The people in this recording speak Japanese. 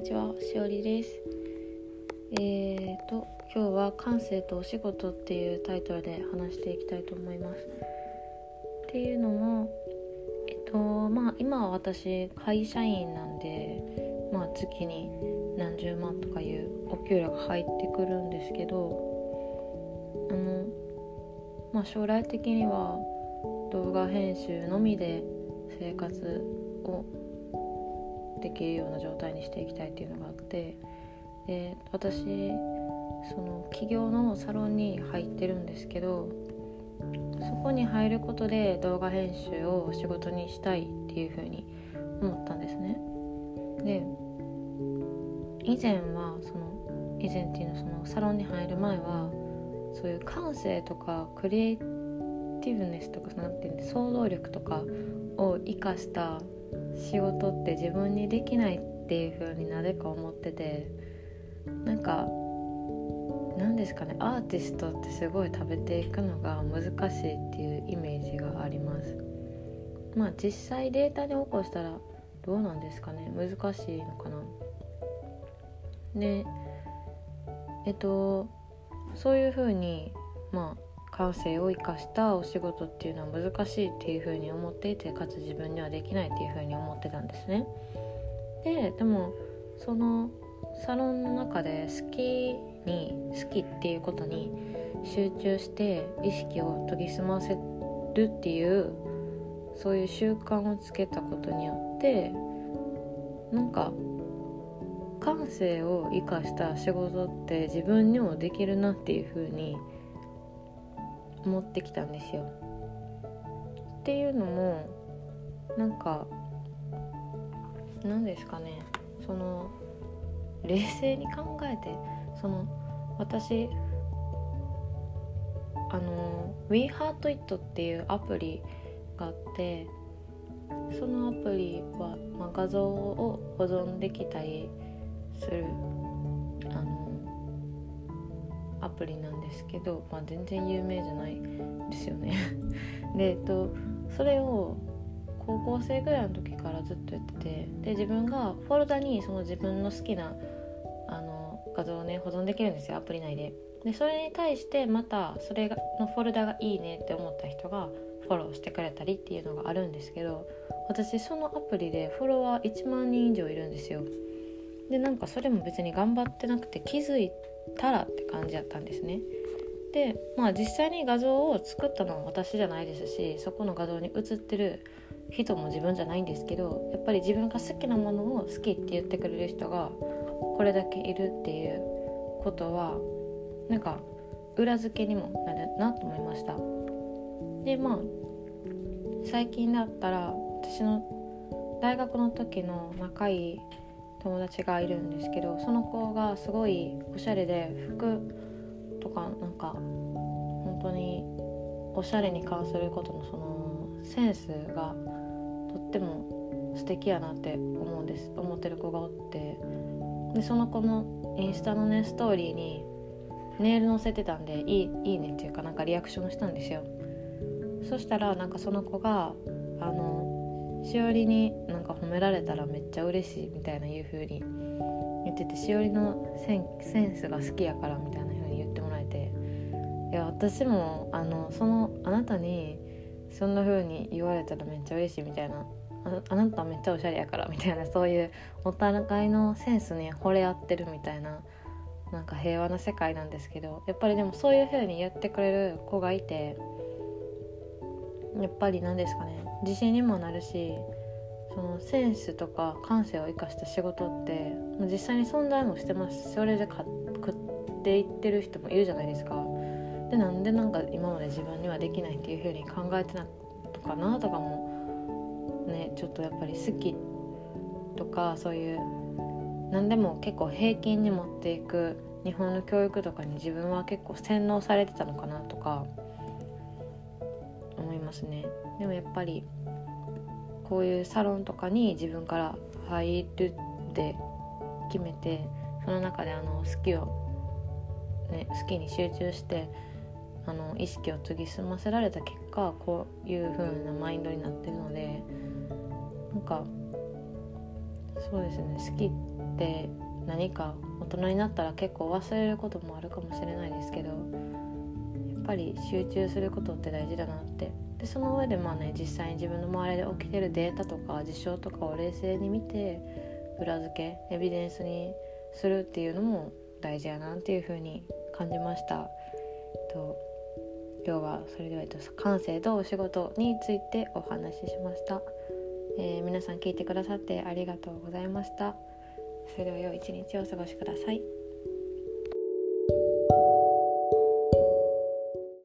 にちは、しおりです。えーと、今日は感性とお仕事っていうタイトルで話していきたいと思います。っていうのも、えっと、まあ今は私会社員なんで、まあ月に何十万とかいうお給料が入ってくるんですけど、あの、まあ将来的には動画編集のみで生活をできるような状態にしていきたいっていうのがあってで私その企業のサロンに入ってるんですけどそこに入ることで動画編集を仕事にしたいっていうふうに思ったんですね。で以前はその以前っていうのはそのサロンに入る前はそういう感性とかクリエイティブネスとか何て言うんで想像力とかを生かした仕事って自分にできないっていう風になぜか思っててなんか何ですかねアーティストってすごい食べていくのが難しいっていうイメージがあります。まあ実際データに起こしたらどうなんですかね難しいのかな。でえっとそういう風にまあ感性を生かしたお仕事っていうのは難しいっていうふうに思っていてかつ自分にはできないっていうふうに思ってたんですね。ででもそのサロンの中で好きに好きっていうことに集中して意識を研ぎ澄ませるっていうそういう習慣をつけたことによってなんか感性を生かした仕事って自分にもできるなっていうふうに持ってきたんですよ。っていうのもなんか何ですかねその冷静に考えてその私あの WeHeartIt っていうアプリがあってそのアプリは、まあ、画像を保存できたりするアプリなんですけど、まあ、全然有名じゃないですよね で、えっと、それを高校生ぐらいの時からずっとやっててで自分がフォルダにその自分の好きなあの画像をね保存できるんですよアプリ内で。でそれに対してまたそれのフォルダがいいねって思った人がフォローしてくれたりっていうのがあるんですけど私そのアプリでフォロワー1万人以上いるんですよ。でなんかそれも別に頑張ってなくて気づいたらって感じだったんですね。でまあ実際に画像を作ったのは私じゃないですしそこの画像に写ってる人も自分じゃないんですけどやっぱり自分が好きなものを好きって言ってくれる人がこれだけいるっていうことはなんか裏付けにもなるなと思いましたでまあ最近だったら私の大学の時の仲いい友達がいるんですけどその子がすごいおしゃれで服とかなんか本当におしゃれに関することのそのセンスがとっても素敵やなって思うんです。思ってる子がおって。でその子のインスタのねストーリーにネイル載せてたんでいいいいねっていうかなんかリアクションしたんですよ。そしたらなんかその子があのしおりになんか褒められたらめっちゃ嬉しいみたいないう風に言っててしおりのセンスが好きやからみたいな風に言ってもらえていや私もあのそのあなたにそんな風に言われたらめっちゃ嬉しいみたいなあなためっちゃおしゃれやからみたいなそういうお互いのセンスに惚れ合ってるみたいななんか平和な世界なんですけどやっぱりでもそういう風に言ってくれる子がいてやっぱり何ですかね自信にもなるしそのセンスとか感性を生かした仕事って実際に存在もしてますそれで食っていってる人もいるじゃないですか。でなんでなんか今まで自分にはできないっていう風に考えてなとかなとかもねちょっとやっぱり好きとかそういう何でも結構平均に持っていく日本の教育とかに自分は結構洗脳されてたのかなとか思いますね。でもやっぱりこういうサロンとかに自分から入るって決めてその中であの好きを、ね、好きに集中してあの意識を研ぎ澄ませられた結果こういう風なマインドになってるのでなんかそうですね好きって何か大人になったら結構忘れることもあるかもしれないですけどぱり集中することって大事だなって。でその上でまあね実際に自分の周りで起きてるデータとか事象とかを冷静に見て裏付けエビデンスにするっていうのも大事やなっていうふうに感じました。と今日はそれではえっと感性とお仕事についてお話ししました、えー、皆さん聞いてくださってありがとうございました。それでは良い一日をお過ごしください。